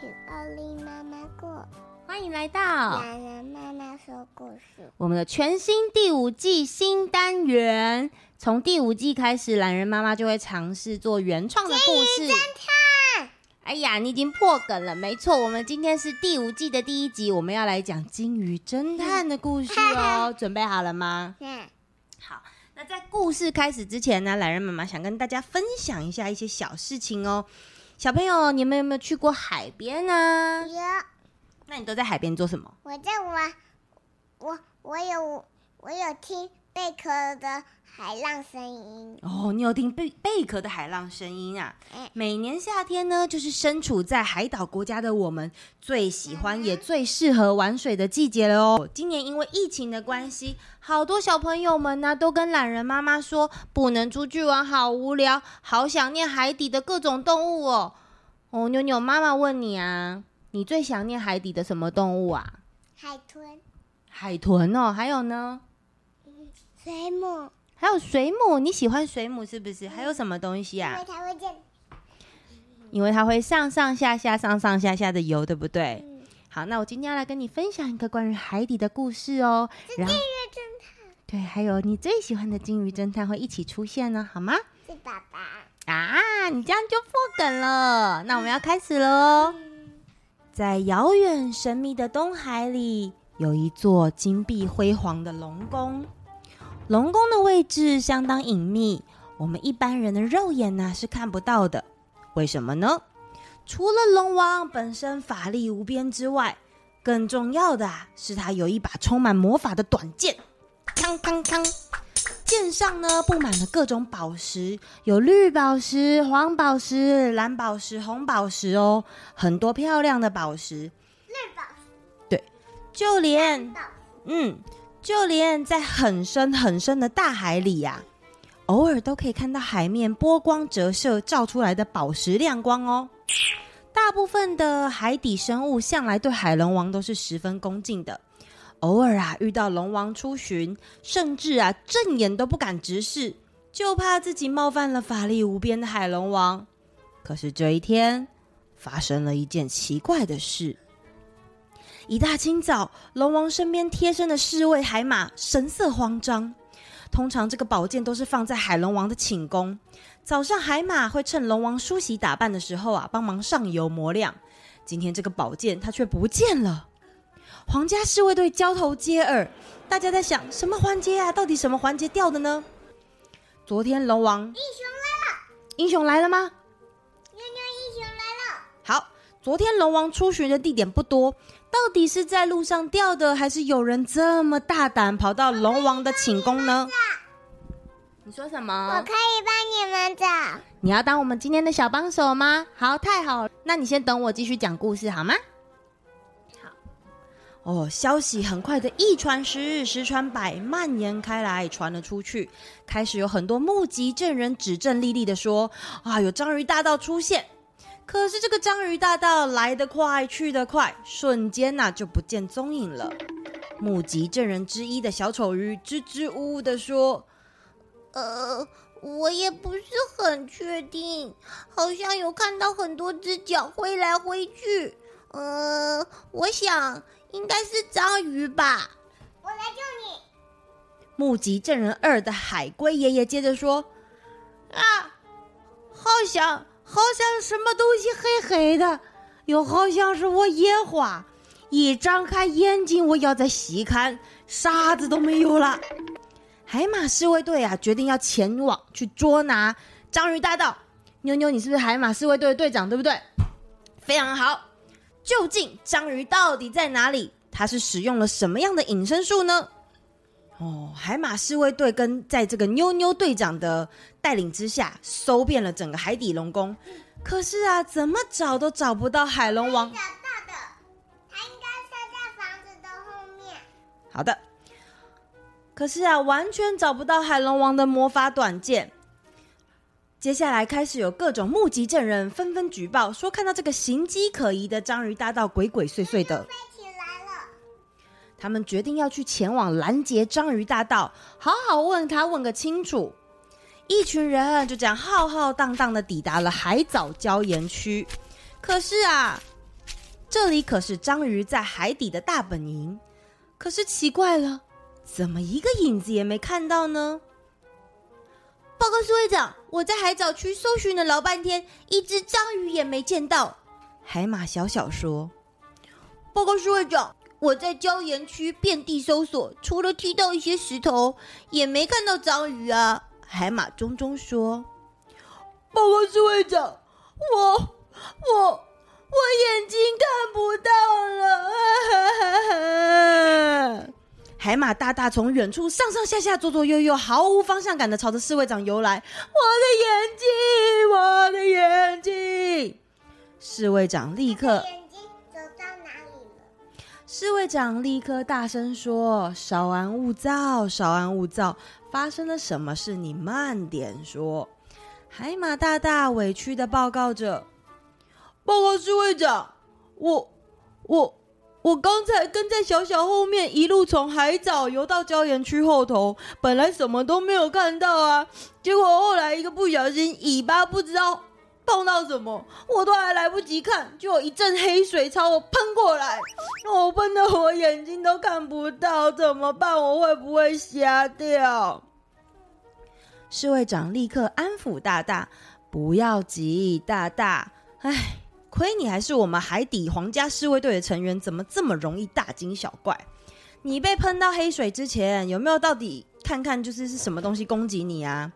奥利妈妈过，欢迎来到懒人妈妈说故事。我们的全新第五季新单元，从第五季开始，懒人妈妈就会尝试做原创的故事。侦探，哎呀，你已经破梗了，没错，我们今天是第五季的第一集，我们要来讲金鱼侦探的故事哦，准备好了吗？嗯，好。那在故事开始之前呢，懒人妈妈想跟大家分享一下一些小事情哦。小朋友，你们有没有去过海边呢？有。那你都在海边做什么？我在玩，我我有我有听贝壳的海浪声音。哦，你有听贝贝壳的海浪声音啊？嗯。每年夏天呢，就是身处在海岛国家的我们最喜欢也最适合玩水的季节了哦。今年因为疫情的关系，好多小朋友们呢都跟懒人妈妈说，不能出去玩，好无聊，好想念海底的各种动物哦。哦，妞妞妈妈问你啊，你最想念海底的什么动物啊？海豚。海豚哦，还有呢？水母。还有水母，你喜欢水母是不是？还有什么东西啊？因为它会见。因为它会上上下下、上上下下的游，对不对？嗯。好，那我今天要来跟你分享一个关于海底的故事哦。是金鱼侦探。对，还有你最喜欢的金鱼侦探会一起出现呢，好吗？是爸爸。啊，你这样就破梗了。那我们要开始喽。在遥远神秘的东海里，有一座金碧辉煌的龙宫。龙宫的位置相当隐秘，我们一般人的肉眼呢是看不到的。为什么呢？除了龙王本身法力无边之外，更重要的啊是他有一把充满魔法的短剑。锵锵锵！剑上呢布满了各种宝石，有绿宝石、黄宝石、蓝宝石、红宝石哦，很多漂亮的宝石。绿宝石。对，就连嗯，就连在很深很深的大海里呀、偶尔都可以看到海面波光折射照出来的宝石亮光哦。大部分的海底生物向来对海龙王都是十分恭敬的。偶尔啊，遇到龙王出巡，甚至啊，正眼都不敢直视，就怕自己冒犯了法力无边的海龙王。可是这一天，发生了一件奇怪的事。一大清早，龙王身边贴身的侍卫海马神色慌张。通常这个宝剑都是放在海龙王的寝宫，早上海马会趁龙王梳洗打扮的时候啊，帮忙上油磨亮。今天这个宝剑它却不见了。皇家侍卫队交头接耳，大家在想什么环节啊？到底什么环节掉的呢？昨天龙王英雄来了，英雄来了吗？妞妞英雄来了。好，昨天龙王出巡的地点不多，到底是在路上掉的，还是有人这么大胆跑到龙王的寝宫呢？你说什么？我可以帮你们找。你要当我们今天的小帮手吗？好，太好了，那你先等我继续讲故事好吗？哦，消息很快的一传十，十传百，蔓延开来，传了出去。开始有很多目击证人指证莉莉的说：“啊，有章鱼大盗出现。”可是这个章鱼大盗来得快，去得快，瞬间呐、啊、就不见踪影了。目击证人之一的小丑鱼支支吾吾的说：“呃，我也不是很确定，好像有看到很多只脚挥来挥去。呃，我想。”应该是章鱼吧，我来救你。目击证人二的海龟爷爷接着说：“啊，好像好像什么东西黑黑的，又好像是我眼花。一张开眼睛，我要再细看，啥子都没有了。”海马侍卫队啊，决定要前往去捉拿章鱼大盗。妞妞，你是不是海马侍卫队的队长，对不对？非常好。究竟章鱼到底在哪里？它是使用了什么样的隐身术呢？哦，海马侍卫队跟在这个妞妞队长的带领之下，搜遍了整个海底龙宫。可是啊，怎么找都找不到海龙王。找到的，他应该塞在房子的后面。好的。可是啊，完全找不到海龙王的魔法短剑。接下来开始有各种目击证人纷纷举报，说看到这个形迹可疑的章鱼大盗鬼鬼祟祟的。他们决定要去前往拦截章鱼大盗，好好问他问个清楚。一群人就这样浩浩荡荡的抵达了海藻礁岩区。可是啊，这里可是章鱼在海底的大本营。可是奇怪了，怎么一个影子也没看到呢？报告侍卫长，我在海藻区搜寻了老半天，一只章鱼也没见到。海马小小说：“报告侍卫长，我在礁岩区遍地搜索，除了踢到一些石头，也没看到章鱼啊。”海马中中说：“报告侍卫长，我我我眼睛看不到了。”海马大大从远处上上下下、左左右右，毫无方向感的朝着侍卫长游来。我的眼睛，我的眼睛！侍卫长立刻？侍卫长立刻大声说：“稍安勿躁，稍安勿躁，发生了什么事？你慢点说。”海马大大委屈的报告着：“报告侍卫长，我我。”我刚才跟在小小后面，一路从海藻游到礁岩区后头，本来什么都没有看到啊，结果后来一个不小心，尾巴不知道碰到什么，我都还来不及看，就有一阵黑水朝我喷过来，我喷得我眼睛都看不到，怎么办？我会不会瞎掉？侍卫长立刻安抚大大，不要急，大大，唉。亏你还是我们海底皇家侍卫队的成员，怎么这么容易大惊小怪？你被喷到黑水之前，有没有到底看看就是是什么东西攻击你啊？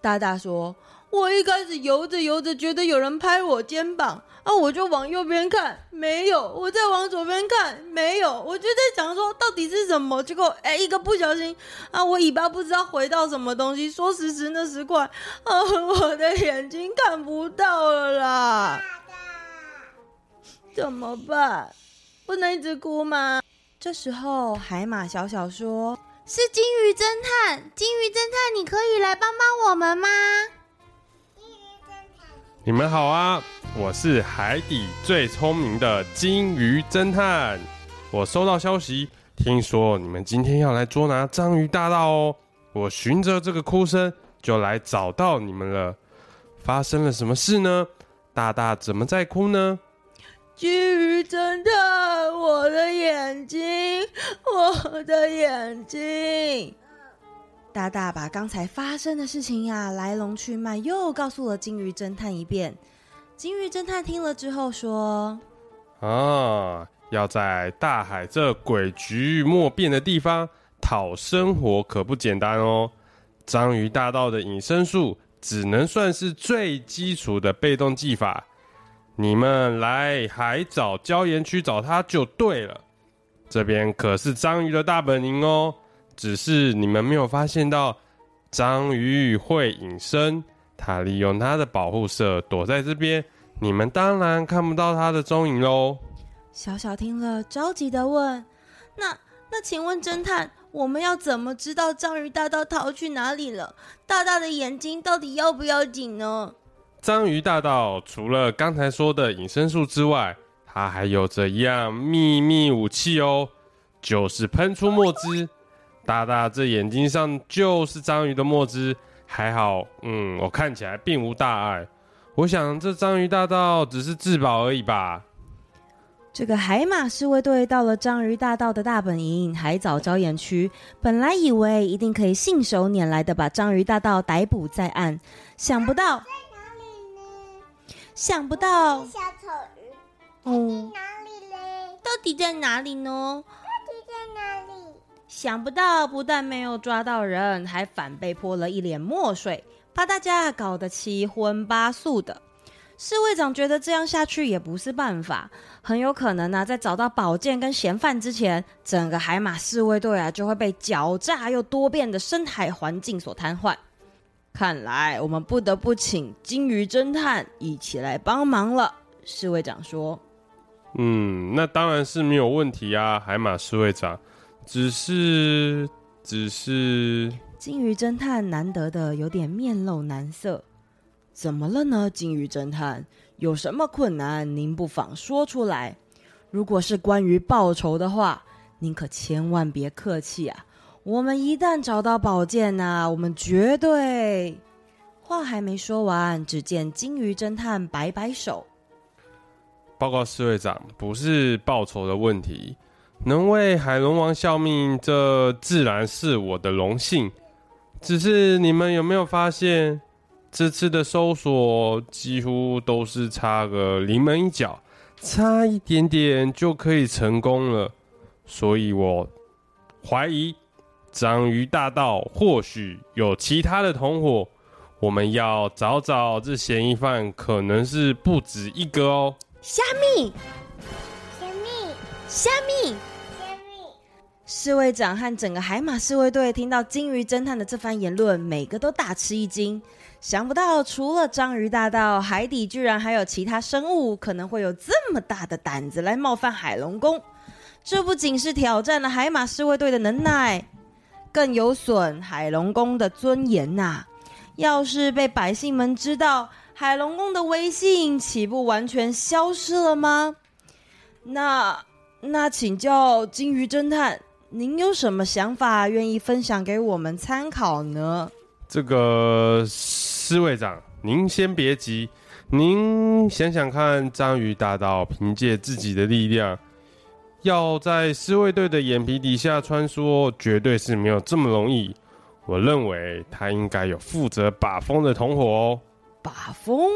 大大说：“我一开始游着游着，觉得有人拍我肩膀，啊，我就往右边看，没有；我再往左边看，没有。我就在想说，到底是什么？结果，哎，一个不小心，啊，我尾巴不知道回到什么东西，说时迟那时快，啊，我的眼睛看不到了啦。”怎么办？不能一直哭吗？这时候，海马小小说：“是金鱼侦探，金鱼侦探，你可以来帮帮我们吗？”你们好啊！我是海底最聪明的鲸鱼侦探。我收到消息，听说你们今天要来捉拿章鱼大盗哦。我循着这个哭声就来找到你们了。发生了什么事呢？大大怎么在哭呢？鲸鱼侦探，我的眼睛，我的眼睛！大大把刚才发生的事情呀，来龙去脉又告诉了金鱼侦探一遍。金鱼侦探听了之后说：“啊，要在大海这诡谲莫辨的地方讨生活，可不简单哦。章鱼大盗的隐身术，只能算是最基础的被动技法。”你们来海藻礁岩区找他就对了，这边可是章鱼的大本营哦。只是你们没有发现到，章鱼会隐身，他利用他的保护色躲在这边，你们当然看不到他的踪影喽。小小听了，着急的问：“那那，请问侦探，我们要怎么知道章鱼大盗逃去哪里了？大大的眼睛到底要不要紧呢？”章鱼大盗除了刚才说的隐身术之外，它还有着一样秘密武器哦，就是喷出墨汁。大大这眼睛上就是章鱼的墨汁，还好，嗯，我看起来并无大碍。我想这章鱼大盗只是自保而已吧。这个海马侍卫队到了章鱼大道的大本营海藻礁岩区，本来以为一定可以信手拈来的把章鱼大盗逮捕在案，想不到。想不到，小丑鱼，哦，哪里嘞？到底在哪里呢？想不到，不但没有抓到人，还反被泼了一脸墨水，把大家搞得七荤八素的。侍卫长觉得这样下去也不是办法，很有可能呢、在找到宝剑跟嫌犯之前，整个海马侍卫队啊就会被狡诈又多变的深海环境所瘫痪。看来我们不得不请鲸鱼侦探一起来帮忙了。侍卫长说：“嗯，那当然是没有问题啊，海马侍卫长。只是，只是……”金鱼侦探难得的有点面露难色。怎么了呢？金鱼侦探，有什么困难？您不妨说出来。如果是关于报仇的话，您可千万别客气啊。我们一旦找到宝剑呐、啊，我们绝对……话还没说完，只见金鱼侦探摆摆手：“报告侍卫长，不是报酬的问题，能为海龙王效命，这自然是我的荣幸。只是你们有没有发现，这次的搜索几乎都是差个临门一脚，差一点点就可以成功了。所以我怀疑章鱼大盗或许有其他的同伙，我们要找找这嫌疑犯，可能是不止一个哦。虾米，虾米，虾米。侍卫长和整个海马侍卫队听到鲸鱼侦探的这番言论，每个都大吃一惊。想不到，除了章鱼大盗，海底居然还有其他生物可能会有这么大的胆子来冒犯海龙宫。这不仅是挑战了海马侍卫队的能耐，更有损海龙宫的尊严呐、要是被百姓们知道，海龙宫的威信岂不完全消失了吗？那那，请教鲸鱼侦探。您有什么想法愿意分享给我们参考呢？这个侍卫长，您先别急，您想想看，章鱼大盗凭借自己的力量，要在侍卫队的眼皮底下穿梭，绝对是没有这么容易。我认为他应该有负责把风的同伙哦。把风？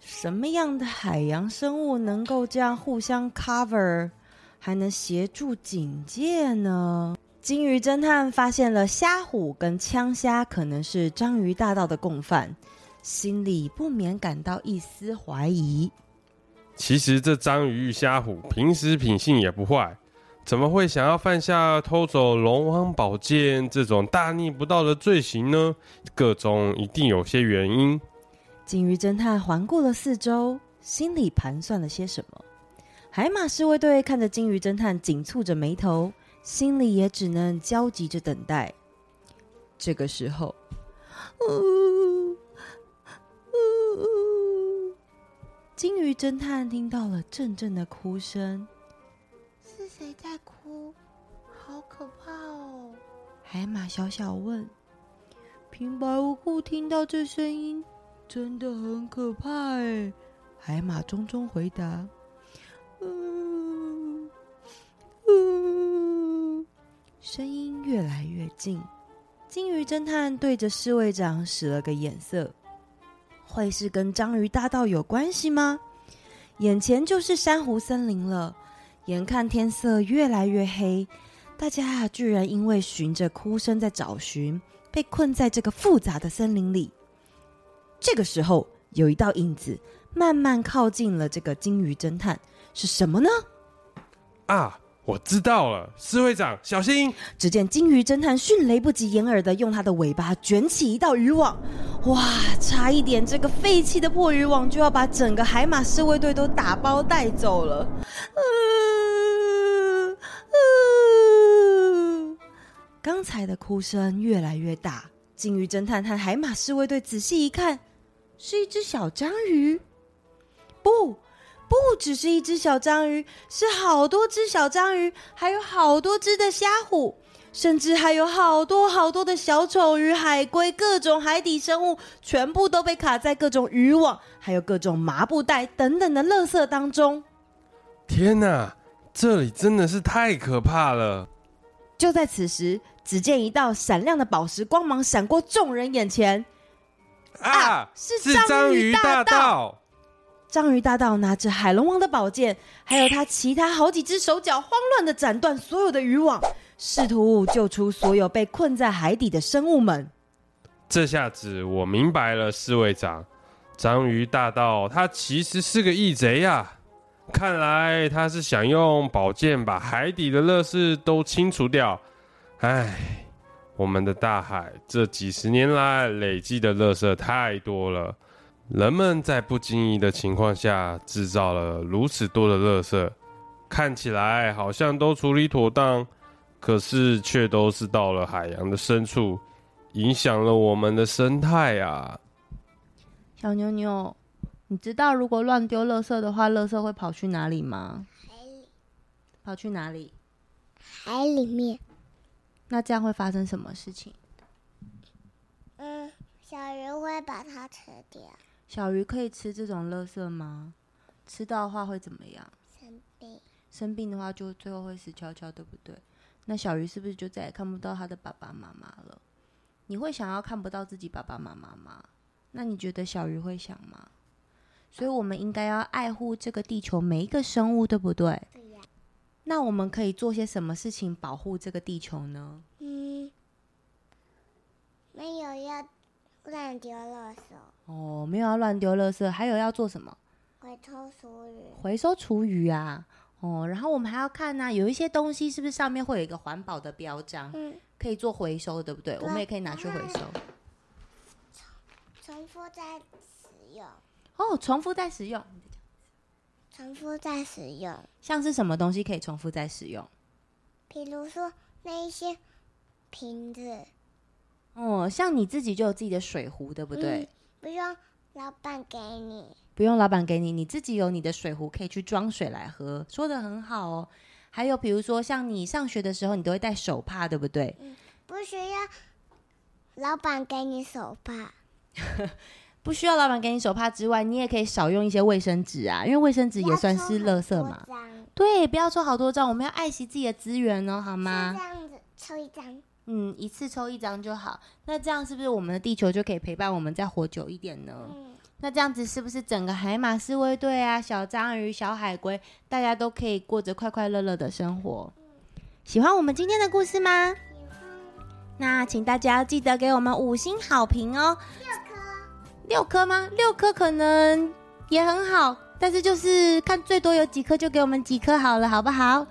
什么样的海洋生物能够这样互相 cover？还能协助警戒呢。金鱼侦探发现了虾虎跟枪虾可能是章鱼大盗的共犯，心里不免感到一丝怀疑。其实这章鱼与虾虎平时品性也不坏，怎么会想要犯下偷走龙王宝剑这种大逆不道的罪行呢？各中一定有些原因。金鱼侦探环顾了四周，心里盘算了些什么。海马侍卫队看着鲸鱼侦探紧蹙着眉头，心里也只能焦急着等待。这个时候，呜呜呜，鲸鱼侦探听到了阵阵的哭声。是谁在哭？好可怕哦！海马小小问。平白无故听到这声音，真的很可怕哎。海马中中回答。声音越来越近。金鱼侦探对着侍卫长使了个眼色，会是跟章鱼大盗有关系吗？眼前就是珊瑚森林了，眼看天色越来越黑，大家居然因为循着哭声在找寻，被困在这个复杂的森林里。这个时候，有一道影子慢慢靠近了这个金鱼侦探。是什么呢？啊，我知道了，侍卫长，小心！只见鲸鱼侦探迅雷不及掩耳的用它的尾巴卷起一道渔网，哇，差一点这个废弃的破渔网就要把整个海马侍卫队都打包带走了。刚才的哭声越来越大，鲸鱼侦探和海马侍卫队仔细一看，是一只小章鱼，不。不只是一只小章鱼，是好多只小章鱼，还有好多只的虾虎，甚至还有好多好多的小丑鱼、海龟，各种海底生物，全部都被卡在各种渔网，还有各种麻布袋等等的垃圾当中。天哪，这里真的是太可怕了！就在此时，只见一道闪亮的宝石光芒闪过众人眼前，啊，啊是章鱼大盗！章鱼大盗拿着海龙王的宝剑，还有他其他好几只手脚，慌乱地斩断所有的渔网，试图救出所有被困在海底的生物们。这下子我明白了，侍卫长，章鱼大盗他其实是个义贼呀！看来他是想用宝剑把海底的乐事都清除掉。唉，我们的大海这几十年来累积的垃圾太多了。人们在不经意的情况下制造了如此多的垃圾，看起来好像都处理妥当，可是却都是到了海洋的深处，影响了我们的生态啊！小妞妞，你知道如果乱丢垃圾的话，垃圾会跑去哪里吗？海里。跑去哪里？海里面。那这样会发生什么事情？嗯，小鱼会把它吃掉。小鱼可以吃这种垃圾吗？吃到的话会怎么样？生病。生病的话，就最后会死翘翘，对不对？那小鱼是不是就再也看不到他的爸爸妈妈了？你会想要看不到自己爸爸妈妈吗？那你觉得小鱼会想吗？所以，我们应该要爱护这个地球每一个生物，对不对？对呀。那我们可以做些什么事情保护这个地球呢？嗯，没有要乱丢垃圾。哦，没有要乱丢垃圾，还有要做什么？回收厨余。回收厨余啊。哦，然后我们还要看呢、啊，有一些东西是不是上面会有一个环保的标章？嗯，可以做回收，对不对？对，我们也可以拿去回收。重复再使用。哦，重复再使用。重复再使用。像是什么东西可以重复再使用？比如说那一些瓶子。哦，像你自己就有自己的水壶，对不对？嗯，不用老板给你。不用老板给你，你自己有你的水壶可以去装水来喝，说的很好哦。还有比如说，像你上学的时候，你都会带手帕，对不对？嗯，不需要老板给你手帕，不需要老板给你手帕之外，你也可以少用一些卫生纸啊，因为卫生纸也算是垃圾嘛。对，不要抽好多张，我们要爱惜自己的资源哦，好吗？这样子抽一张，嗯，一次抽一张就好。那这样是不是我们的地球就可以陪伴我们再活久一点呢？嗯那这样子是不是整个海马斯卫队啊，小章鱼、小海龟，大家都可以过着快快乐乐的生活？喜欢我们今天的故事吗？那请大家记得给我们五星好评哦。六颗？六颗吗？六颗可能也很好，但是就是看最多有几颗就给我们几颗好了，好不好？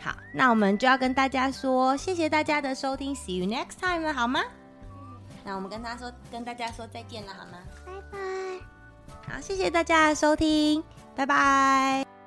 好，那我们就要跟大家说，谢谢大家的收听，See you next time 了，好吗？那我们跟他说，跟大家说再见了，好吗？拜拜。好，谢谢大家的收听，拜拜。